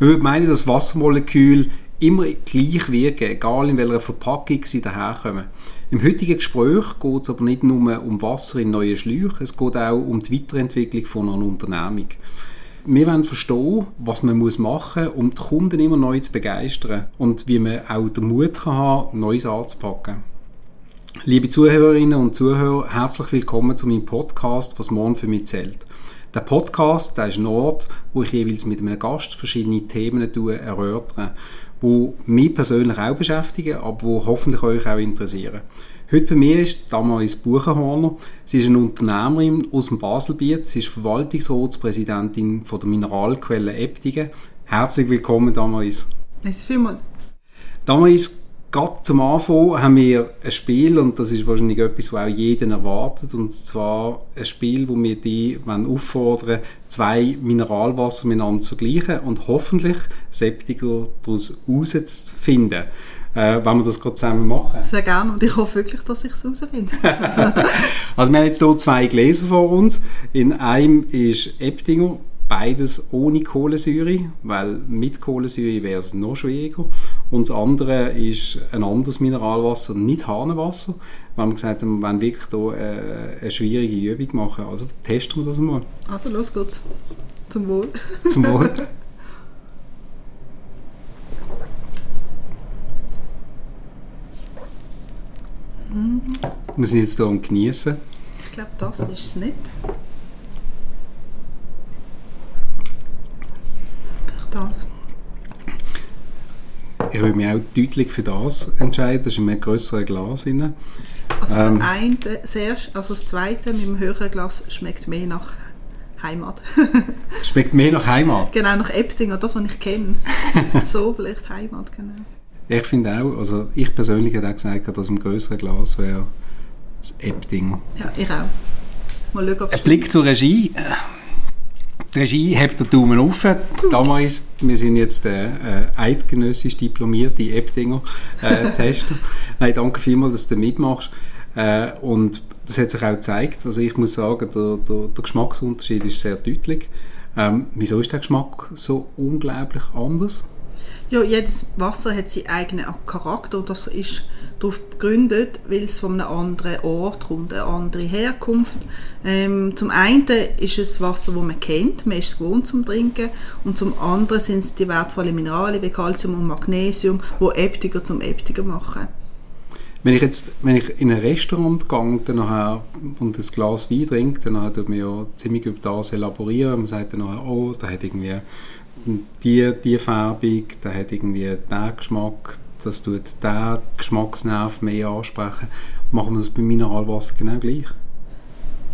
Man würde meinen, dass Wassermoleküle immer gleich wirken, egal in welcher Verpackung sie daherkommen. Im heutigen Gespräch geht es aber nicht nur um Wasser in neuen Schläuchen, es geht auch um die Weiterentwicklung von einer Unternehmung. Wir wollen verstehen, was man machen muss, um die Kunden immer neu zu begeistern und wie man auch den Mut kann haben Neues anzupacken. Liebe Zuhörerinnen und Zuhörer, herzlich willkommen zu meinem Podcast «Was morgen für mich zählt». Der Podcast der ist ein Ort, wo ich jeweils mit einem Gast verschiedene Themen erörtere, die mich persönlich auch beschäftigen, aber die hoffentlich euch auch interessieren. Heute bei mir ist Damaris Buchenhorner. Sie ist eine Unternehmerin aus dem Baselbiet. Sie ist Verwaltungsratspräsidentin von der Mineralquelle Eptingen. Herzlich willkommen, Damaris. Merci vielmals. Damaris, gerade zum Anfang haben wir ein Spiel und das ist wahrscheinlich etwas, was auch jeden erwartet und zwar ein Spiel, wo wir die auffordern, zwei Mineralwasser miteinander zu vergleichen und hoffentlich Septiker daraus herauszufinden. Äh, wenn wir das gerade zusammen machen. Sehr gerne und ich hoffe wirklich, dass ich es herausfinde. also wir haben jetzt hier zwei Gläser vor uns. In einem ist Eptinger beides ohne Kohlensäure, weil mit Kohlensäure wäre es noch schwieriger. Und das andere ist ein anderes Mineralwasser, nicht Hahnenwasser, weil wir gesagt haben, wir wollen wirklich hier äh, eine schwierige Übung machen. Also testen wir das mal. Also los geht's. Zum Wohl. Zum Wohl. Wir sind jetzt hier am Genießen. Ich glaube, das ist es nicht. das. Ich würde mich auch deutlich für das entscheiden. Das ist in einem größeren Glas. Rein. Also das, ähm, eine, erste, also das zweite mit dem höheren Glas schmeckt mehr nach Heimat. schmeckt mehr nach Heimat? Genau, nach Eptinger, das, was ich kenne. so vielleicht Heimat, genau. Ich finde auch, also ich persönlich hätte auch gesagt, dass im größeren Glas wäre das Eptinger. Ja, ich auch. Mal schauen, ob Ein Blick zur Regie. Die Regie hebt den Daumen auf. Damals, wir sind jetzt äh, äh, eidgenössisch diplomierte Eptinger-Tester. Äh, Nein, danke vielmals, dass du mitmachst. Äh, und das hat sich auch gezeigt. Also ich muss sagen, der, der, der Geschmacksunterschied ist sehr deutlich. Ähm, wieso ist der Geschmack so unglaublich anders? Ja, jedes Wasser hat seinen eigenen Charakter. Das ist darauf begründet, weil es von einem anderen Ort kommt, eine andere Herkunft. Ähm, zum einen ist es Wasser, das man kennt, man ist es gewohnt zum Trinken, und zum anderen sind es die wertvollen Mineralien wie Calcium und Magnesium, die Eptiger zum Eptiger machen. Wenn ich jetzt, wenn ich in ein Restaurant gehe dann nachher, und ein Glas Wein trinke, dann tut man ja ziemlich über das elaborieren. Man sagt dann nachher, oh, da hat irgendwie die, die Färbung, der hat irgendwie den Geschmack, das tut den Geschmacksnerv mehr ansprechen. Machen wir das bei Mineralwasser genau gleich?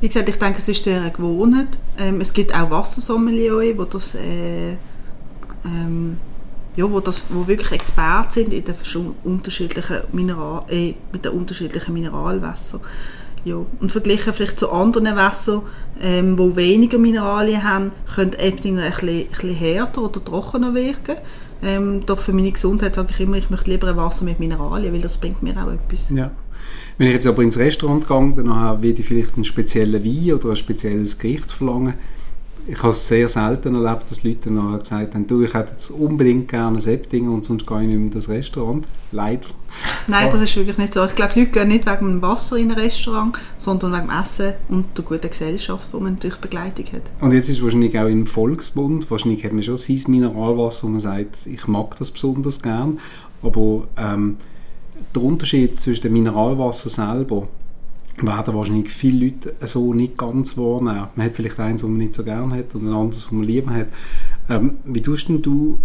Wie gesagt, ich denke, es ist sehr gewohnt. Ähm, es gibt auch Wassersommelier, die das, äh, ähm, ja, wo das, wo wirklich Experten sind in den unterschiedlichen Mineral, äh, mit den unterschiedlichen Mineralwässern. Ja. Und verglichen vielleicht zu anderen Wässern, ähm, die weniger Mineralien haben, können ein bisschen härter oder trockener wirken. Ähm, doch für meine Gesundheit sage ich immer, ich möchte lieber ein Wasser mit Mineralien, weil das bringt mir auch etwas. Ja. Wenn ich jetzt aber ins Restaurant gehe, dann werde ich vielleicht einen speziellen Wein oder ein spezielles Gericht verlangen ich habe es sehr selten erlebt, dass Leute dann gesagt haben, du, ich hätte jetzt unbedingt gerne ein Septinger und sonst gehe ich nicht mehr in das Restaurant. Leider. Nein, das ist wirklich nicht so. Ich glaube, die Leute gehen nicht wegen dem Wasser in ein Restaurant, sondern wegen dem Essen und der guten Gesellschaft, die man durch Begleitung hat. Und jetzt ist wahrscheinlich auch im Volksbund, wahrscheinlich hat man schon sein Mineralwasser, wo man sagt, ich mag das besonders gern, aber ähm, der Unterschied zwischen dem Mineralwasser selber werden wahrscheinlich viele Leute so nicht ganz wahrnehmen. Man hat vielleicht eins, das man nicht so gerne hat und ein anderes, das man lieber hat. Ähm, wie tust denn du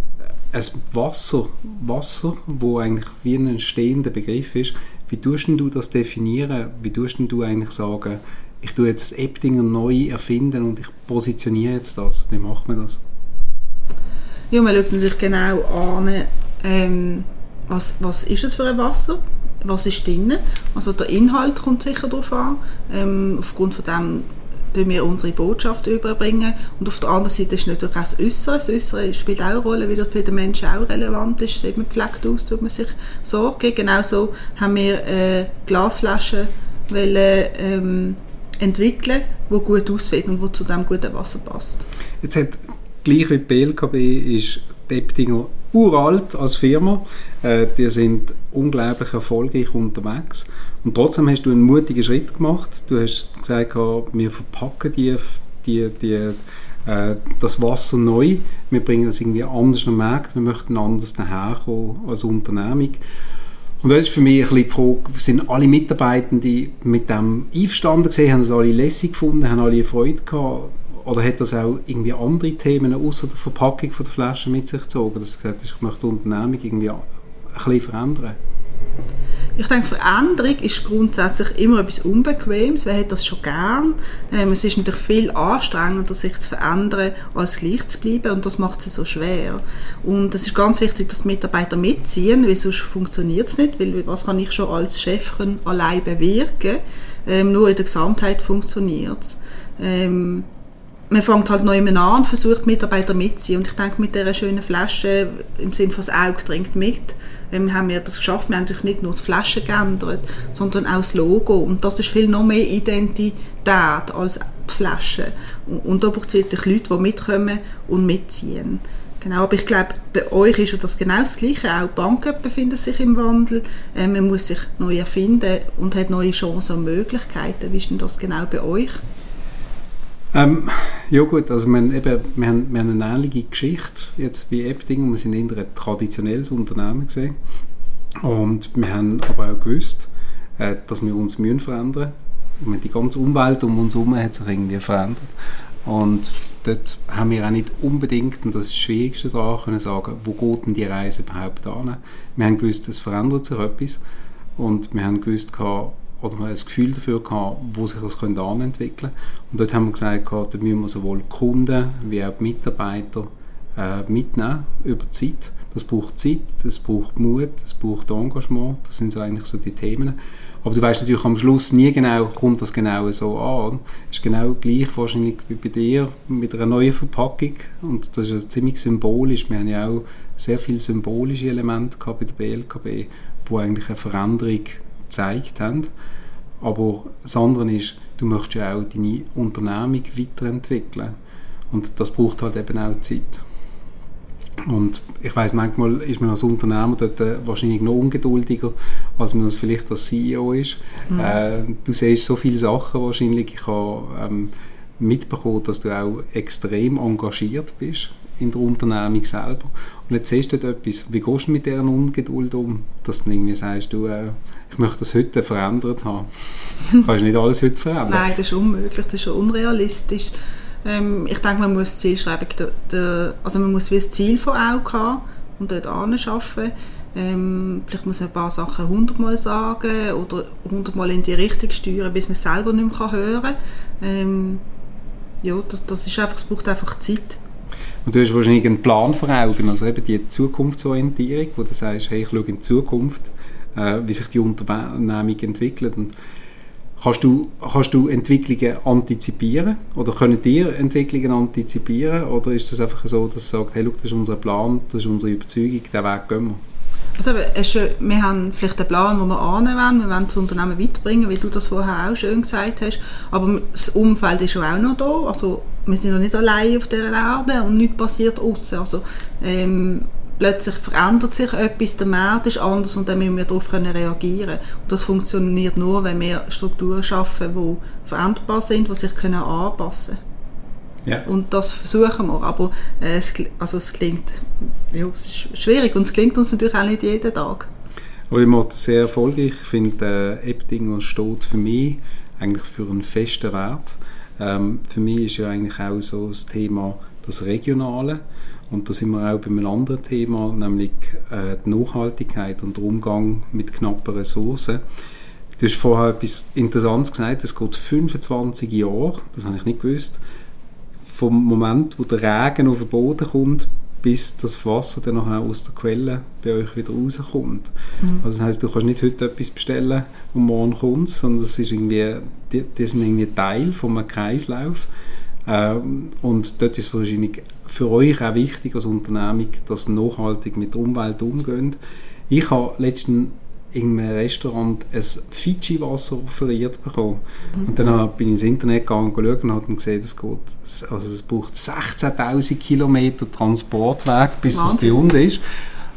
ein Wasser, Wasser, wo eigentlich wie ein entstehender Begriff ist, wie tust denn du das definieren? Wie tust denn du eigentlich sagen, ich tue jetzt Eptinger neu erfinden und ich positioniere jetzt das? Wie macht man das? Ja, man schaut sich genau an, ähm, was, was ist es für ein Wasser? Was ist drin. Also der Inhalt kommt sicher darauf an. Ähm, aufgrund von dem bringen wir unsere Botschaft überbringen. Und auf der anderen Seite ist natürlich auch das Äußere. Das Äußere spielt auch eine Rolle, wie das für den Menschen auch relevant ist. Sieht man gepflegt aus, tut man sich Sorge. Genauso haben wir äh, Glasflaschen wollen, ähm, entwickeln, die gut aussehen und die zu dem guten Wasser passt. Jetzt hat, gleich wie die BLKB ist die Eptinger uralt als Firma. Äh, die sind unglaublich erfolgreich unterwegs. Und trotzdem hast du einen mutigen Schritt gemacht. Du hast gesagt, wir verpacken die, die, die, äh, das Wasser neu. Wir bringen das irgendwie anders am Markt. Wir möchten anders daherkommen als Unternehmung. Und das ist für mich ein bisschen die Frage, sind alle Mitarbeitenden mit dem einverstanden gesehen, haben das alle lässig gefunden, haben alle Freude gehabt? Oder hat das auch irgendwie andere Themen außer der Verpackung von der Flasche mit sich gezogen, dass gesagt hast, ich möchte die Unternehmung irgendwie ein bisschen verändern? Ich denke, Veränderung ist grundsätzlich immer etwas Unbequemes. Wer hat das schon gern? Ähm, es ist natürlich viel anstrengender, sich zu verändern, als gleich zu bleiben. Und das macht es so schwer. Und es ist ganz wichtig, dass die Mitarbeiter mitziehen, weil sonst funktioniert es nicht. Weil was kann ich schon als Chef allein bewirken? Ähm, nur in der Gesamtheit funktioniert es. Ähm, man fängt halt neu an und versucht Mitarbeiter mitzuziehen. Und ich denke, mit dieser schönen Flasche, im Sinne von das Auge dringt mit, ähm, haben wir das geschafft. Wir haben natürlich nicht nur die Flasche geändert, sondern auch das Logo. Und das ist viel noch mehr Identität als die Flasche. Und, und da braucht es wirklich Leute, die mitkommen und mitziehen. Genau, aber ich glaube, bei euch ist das genau das Gleiche. Auch Banken befinden sich im Wandel. Äh, man muss sich neu erfinden und hat neue Chancen und Möglichkeiten. Wie ist denn das genau bei euch? Ähm, ja gut, also wir, eben, wir, haben, wir haben eine ähnliche Geschichte jetzt wie Epting. Wir sind eher ein traditionelles Unternehmen gesehen und wir haben aber auch gewusst, äh, dass wir uns müssen verändern müssen. Die ganze Umwelt um uns herum hat sich irgendwie verändert und dort haben wir auch nicht unbedingt, und das ist das Schwierigste daran, können sagen, wo geht denn die Reise überhaupt an. Wir haben gewusst, es verändert sich etwas und wir haben gewusst, oder man ein Gefühl dafür gehabt, wo sich das könnte anentwickeln Und dort haben wir gesagt, da müssen wir sowohl Kunden wie auch Mitarbeiter äh, mitnehmen über Zeit. Das braucht Zeit, das braucht Mut, das braucht Engagement, das sind so eigentlich so die Themen. Aber du weißt natürlich am Schluss nie genau, kommt das genau so an. Es ist genau gleich wahrscheinlich wie bei dir mit einer neuen Verpackung und das ist ja ziemlich symbolisch. Wir haben ja auch sehr viele symbolische Elemente gehabt bei der BLKB, wo eigentlich eine Veränderung gezeigt haben. Aber das andere ist, du möchtest ja auch deine Unternehmung weiterentwickeln. Und das braucht halt eben auch Zeit. Und ich weiß manchmal ist man als Unternehmer dort äh, wahrscheinlich noch ungeduldiger, als man das vielleicht als CEO ist. Mhm. Äh, du siehst so viele Sachen wahrscheinlich. Ich habe ähm, mitbekommen, dass du auch extrem engagiert bist in der Unternehmung selber. Und jetzt siehst du etwas. Wie gehst du mit dieser Ungeduld um, dass du irgendwie sagst, du, äh, ich möchte das heute verändert haben. du kannst nicht alles heute verändern. Nein, das ist unmöglich, das ist unrealistisch. Ähm, ich denke, man muss Zielschreibung, also man muss wie das Ziel vor Augen haben und dort arbeiten. Ähm, vielleicht muss man ein paar Sachen hundertmal sagen oder hundertmal in die Richtung steuern, bis man es selber nicht mehr hören kann. Ähm, ja, das, das ist einfach, es braucht einfach Zeit. Und du hast wahrscheinlich einen Plan vor Augen, also eben die Zukunftsorientierung, wo du sagst, hey, ich schaue in die Zukunft äh, wie sich die Unternehmung entwickelt. Und kannst, du, kannst du Entwicklungen antizipieren oder können dir Entwicklungen antizipieren oder ist das einfach so, dass du sagst, hey, look, das ist unser Plan, das ist unsere Überzeugung, den Weg gehen wir? Also, wir haben vielleicht einen Plan, wo wir annehmen wollen. Wir wollen das Unternehmen weiterbringen, wie du das vorher auch schön gesagt hast. Aber das Umfeld ist auch noch da. Also, wir sind noch nicht allein auf dieser Erde und nichts passiert außen. Also, ähm, plötzlich verändert sich etwas, der Markt ist anders und dann müssen wir darauf reagieren Und das funktioniert nur, wenn wir Strukturen schaffen, die veränderbar sind, die sich anpassen können. Ja. Und das versuchen wir, aber äh, es, also es klingt ja, es ist schwierig und es klingt uns natürlich auch nicht jeden Tag. Aber ich mache das sehr erfolgreich. Ich finde, äh, Eptinger steht für mich eigentlich für einen festen Wert. Ähm, für mich ist ja eigentlich auch so das Thema das Regionale. Und da sind wir auch bei einem anderen Thema, nämlich äh, die Nachhaltigkeit und der Umgang mit knappen Ressourcen. Du hast vorher etwas Interessantes gesagt, es geht 25 Jahre, das habe ich nicht gewusst, vom Moment, wo der Regen auf den Boden kommt, bis das Wasser dann nachher aus der Quelle bei euch wieder rauskommt. Mhm. Also das heißt, du kannst nicht heute etwas bestellen und morgen kommt sondern das ist irgendwie, die, die sind irgendwie Teil von einem Kreislauf. Ähm, und dort ist es wahrscheinlich für euch auch wichtig als Unternehmung, dass nachhaltig mit der Umwelt umgeht. Ich habe letzten in einem Restaurant ein Fidschi-Wasser offeriert bekommen. Mhm. Und dann bin ich ins Internet gegangen und geschaut und habe gesehen, es, geht, also es braucht 16'000 Kilometer Transportweg, bis Wahnsinn. es bei uns ist.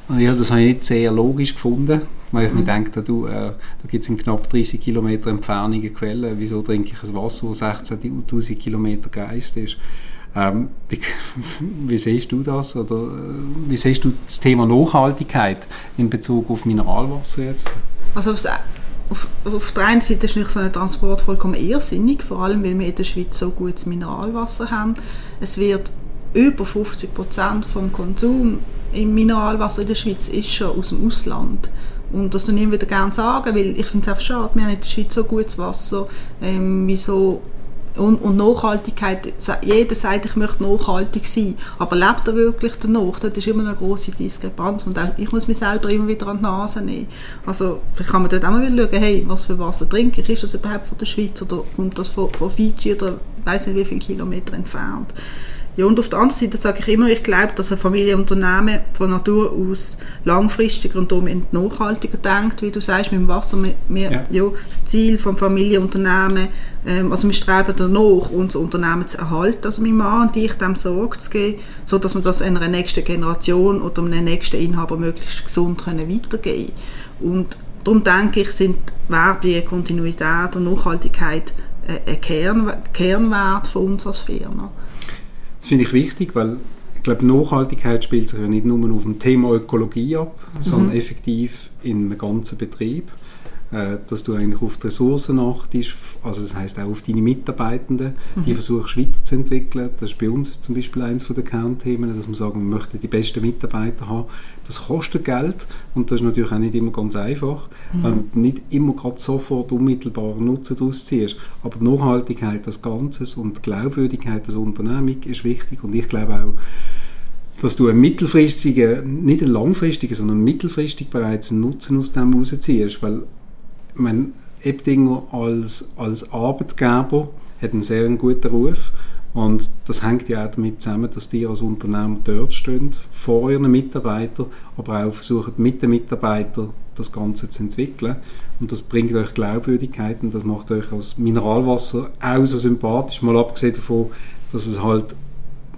Und ja, das habe ich nicht sehr logisch gefunden, weil ich mhm. mir denke, du, äh, da gibt es in knapp 30 Kilometer Entfernung eine Quelle. Wieso trinke ich ein Wasser, das 16'000 Kilometer gereist ist? Ähm, wie, wie, siehst du das? Oder äh, wie siehst du das Thema Nachhaltigkeit in Bezug auf Mineralwasser jetzt? Also auf, auf der einen Seite ist nicht so ein Transport vollkommen irrsinnig, vor allem weil wir in der Schweiz so gutes Mineralwasser haben. Es wird über 50 Prozent vom Konsum im Mineralwasser in der Schweiz ist schon aus dem Ausland. Und das tue ich wieder gerne sagen, weil ich finde es einfach schade, wir haben in der Schweiz so gutes Wasser. Ähm, wieso und, und, Nachhaltigkeit, jeder sagt, ich möchte nachhaltig sein, aber lebt er wirklich danach? Das ist immer eine große Diskrepanz und auch ich muss mich selber immer wieder an die Nase nehmen. Also vielleicht kann man dort auch mal wieder schauen, hey, was für Wasser trinke ich? Ist das überhaupt von der Schweiz oder kommt das von, von Fiji oder weiß nicht wie viele Kilometer entfernt? Ja, und auf der anderen Seite sage ich immer, ich glaube, dass ein Familienunternehmen von Natur aus langfristiger und damit nachhaltiger denkt, wie du sagst, mit dem Wasser. Wir, ja. ja. das Ziel des Familienunternehmen, ähm, also wir streben danach, unser Unternehmen zu erhalten, also mein Mann und ich, dem Sorge zu geben, sodass wir das einer nächsten Generation oder einem nächsten Inhaber möglichst gesund können weitergeben können. Und darum denke ich, sind Werbe, Kontinuität und Nachhaltigkeit äh, ein Kern, Kernwert von uns als Firma. Das finde ich wichtig, weil ich glaube, Nachhaltigkeit spielt sich ja nicht nur auf dem Thema Ökologie ab, mhm. sondern effektiv in einem ganzen Betrieb. Äh, dass du eigentlich auf die Ressourcen achtest, also das heißt auch auf deine Mitarbeitenden, mhm. die versuchst weiterzuentwickeln. Das ist bei uns zum Beispiel eines der Kernthemen, dass wir sagen, wir möchten die besten Mitarbeiter haben. Das kostet Geld und das ist natürlich auch nicht immer ganz einfach, mhm. weil du nicht immer gerade sofort unmittelbaren Nutzen daraus ziehst. Aber Nachhaltigkeit als Ganzes und Glaubwürdigkeit als Unternehmung ist wichtig und ich glaube auch, dass du einen mittelfristigen, nicht einen langfristigen, sondern mittelfristig bereits einen Nutzen aus dem rausziehst, weil mein Ebdinger als, als Arbeitgeber hat einen sehr guten Ruf und das hängt ja auch damit zusammen, dass die als Unternehmer dort stehen, vor ihren Mitarbeitern, aber auch versuchen mit den Mitarbeitern das Ganze zu entwickeln. Und das bringt euch Glaubwürdigkeit und das macht euch als Mineralwasser auch so sympathisch, mal abgesehen davon, dass es halt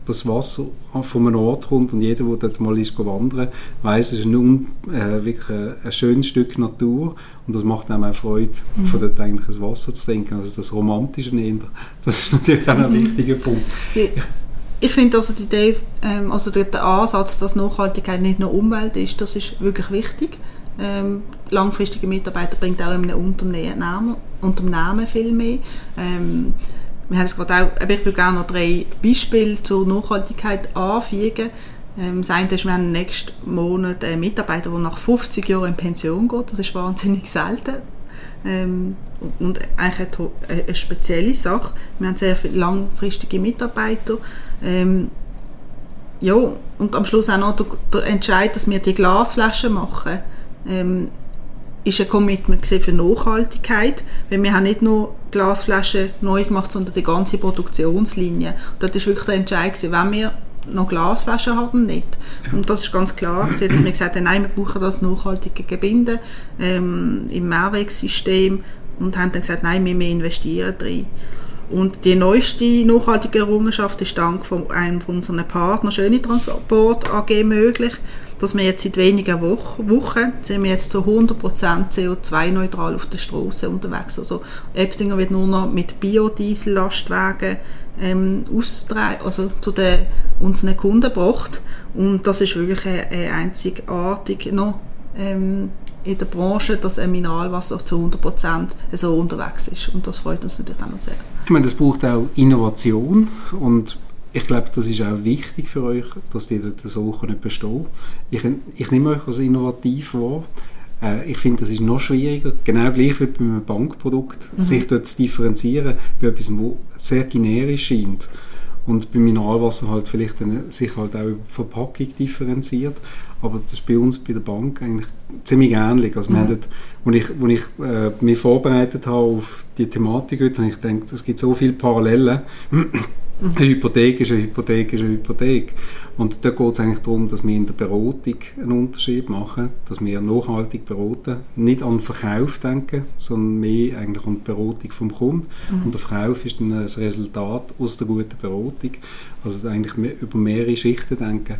das Wasser von einem Ort kommt und jeder, der dort mal ist wandern, weiß, es ist ein, äh, wirklich ein, ein, schönes Stück Natur und das macht einem auch Freude, mhm. von dort eigentlich das Wasser zu trinken. Also das Romantische eher, das ist natürlich auch ein mhm. wichtiger Punkt. Ich, ich finde also die Idee, ähm, also der, Ansatz, dass Nachhaltigkeit nicht nur Umwelt ist, das ist wirklich wichtig. Ähm, langfristige Mitarbeiter bringt auch in einem Unternehmen, Unternehmen viel mehr. Ähm, wir haben es gerade auch, ich würde gerne noch drei Beispiele zur Nachhaltigkeit anfügen. Ähm, das eine ist, wir haben nächsten Monat einen Mitarbeiter, der nach 50 Jahren in Pension geht. Das ist wahnsinnig selten. Ähm, und eigentlich eine, eine, spezielle Sache. Wir haben sehr viele langfristige Mitarbeiter. Ähm, ja, und am Schluss auch noch der, der Entscheid, dass wir die Glasflaschen machen. Ähm, ist ein Commitment für Nachhaltigkeit, weil wir haben nicht nur Glasflaschen neu gemacht, sondern die ganze Produktionslinie. Das ist wirklich der Entscheid wenn wir noch Glasflaschen haben, nicht. Ja. Und das ist ganz klar, dass wir gesagt haben, nein, wir brauchen das nachhaltige Gebinde ähm, im Mehrwegsystem und haben dann gesagt, nein, wir, investieren drin. Und die neueste nachhaltige Errungenschaft ist dank von einem von unseren Partnern Schöne Transport AG möglich dass wir jetzt seit wenigen Wochen, Wochen sind wir jetzt zu 100% CO2-neutral auf der Straße unterwegs. Also Eptinger wird nur noch mit Biodiesel-Lastwagen ähm, also zu den, unseren Kunden gebracht. Und das ist wirklich äh, einzigartig noch ähm, in der Branche, dass ein Mineralwasser zu 100% so unterwegs ist. Und das freut uns natürlich auch noch sehr. Ich meine, das braucht auch Innovation und ich glaube, das ist auch wichtig für euch, dass die dort so können bestehen ich, ich nehme euch als innovativ wahr. Äh, ich finde, das ist noch schwieriger, genau gleich wie bei einem Bankprodukt, mhm. sich dort zu differenzieren bei etwas, was sehr generisch scheint und beim Mineralwasser halt vielleicht eine, sich halt auch über Verpackung differenziert. Aber das ist bei uns bei der Bank eigentlich ziemlich ähnlich. Also mhm. wir haben dort, als ich, als ich äh, mich vorbereitet habe auf die Thematik, habe ich gedacht, es gibt so viele Parallelen Eine Hypothek ist eine Hypothek ist eine Hypothek. Und da geht es eigentlich darum, dass wir in der Beratung einen Unterschied machen, dass wir nachhaltig beraten, nicht an den Verkauf denken, sondern mehr eigentlich an die Beratung vom Kunden. Mhm. Und der Verkauf ist dann ein Resultat aus der guten Beratung. Also eigentlich über mehrere Schichten denken.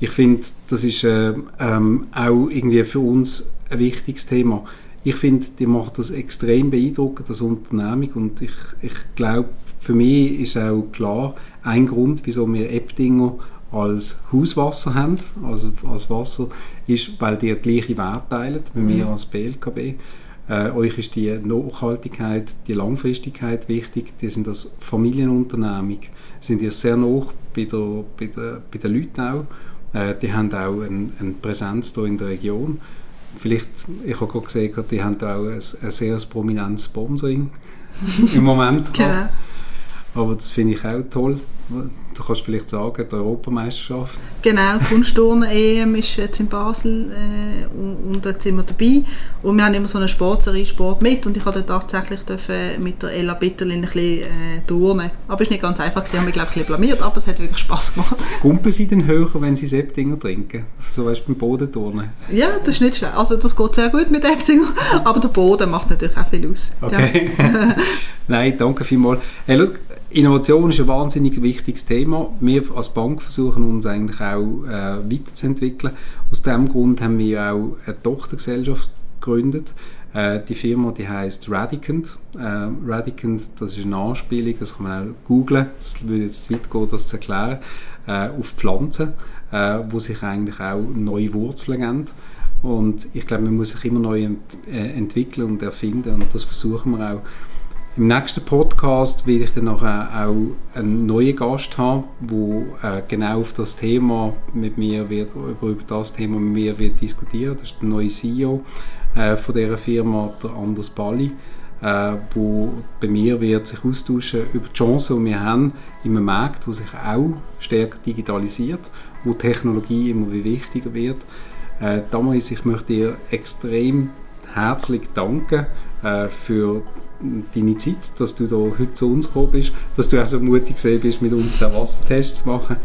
Ich finde, das ist äh, ähm, auch irgendwie für uns ein wichtiges Thema. Ich finde, die macht das extrem beeindruckend, das Unternehmung. Und ich, ich glaube, für mich ist auch klar, ein Grund, wieso wir Ebdinger als Hauswasser haben, also als Wasser, ist, weil die gleiche Wert teilen wie mhm. wir als BLKB. Äh, euch ist die Nachhaltigkeit, die Langfristigkeit wichtig. Die sind als Familienunternehmung, sind ihr sehr nah bei, der, bei, der, bei den Leuten auch. Äh, die haben auch eine, eine Präsenz hier in der Region. Vielleicht, ich habe gerade gesehen, die haben auch ein, ein sehr prominentes Sponsoring im Moment. genau. Aber das finde ich auch toll. Du kannst vielleicht sagen, die Europameisterschaft. Genau, die Kunstturnen-EM ist jetzt in Basel äh, und, und dort sind wir dabei. Und wir haben immer so eine Sportserie Sport mit und ich durfte tatsächlich mit der Ella Bitterlin ein bisschen äh, turnen. Aber es war nicht ganz einfach, sie haben mich glaube ich ein bisschen blamiert, aber es hat wirklich Spass gemacht. Kumpen Sie denn höher, wenn Sie Septinger trinken? So weißt du beim Bodenturnen? Ja, das ist nicht schwer. Also das geht sehr gut mit Septinger, aber der Boden macht natürlich auch viel aus. Okay. Nein, danke vielmals. Hey, look, Innovation ist ein wahnsinnig wichtiges Thema. Wir als Bank versuchen uns eigentlich auch äh, weiterzuentwickeln. Aus diesem Grund haben wir auch eine Tochtergesellschaft gegründet. Äh, die Firma die heißt Radicant. Äh, Radicant, das ist eine Anspielung, das kann man auch googlen. Das würde jetzt zu weit gehen, das zu erklären. Äh, auf Pflanzen, äh, wo sich eigentlich auch neue Wurzeln geben. Und ich glaube, man muss sich immer neu ent äh, entwickeln und erfinden und das versuchen wir auch im nächsten Podcast werde ich dann auch einen neuen Gast haben, der äh, genau auf das Thema mit mir wird, über, das Thema mit mir wird diskutieren. Das ist der neue CEO äh, von dieser Firma, der Anders Balli, äh, wo bei mir wird sich austauschen über die Chancen, die wir haben in einem Markt, wo sich auch stärker digitalisiert, wo Technologie immer wichtiger wird. Äh, damals, ich möchte dir extrem herzlich danken äh, für deine Zeit, dass du da heute zu uns gekommen bist, dass du auch so mutig gewesen bist, mit uns den Wassertest zu machen.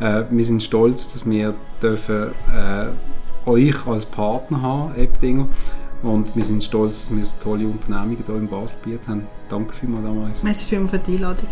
Äh, wir sind stolz, dass wir dürfen, äh, euch als Partner haben, Ebdinger. Und wir sind stolz, dass wir so tolle Unternehmungen hier in Baselbiet haben. Danke vielmals damals. Merci vielmals für die Einladung.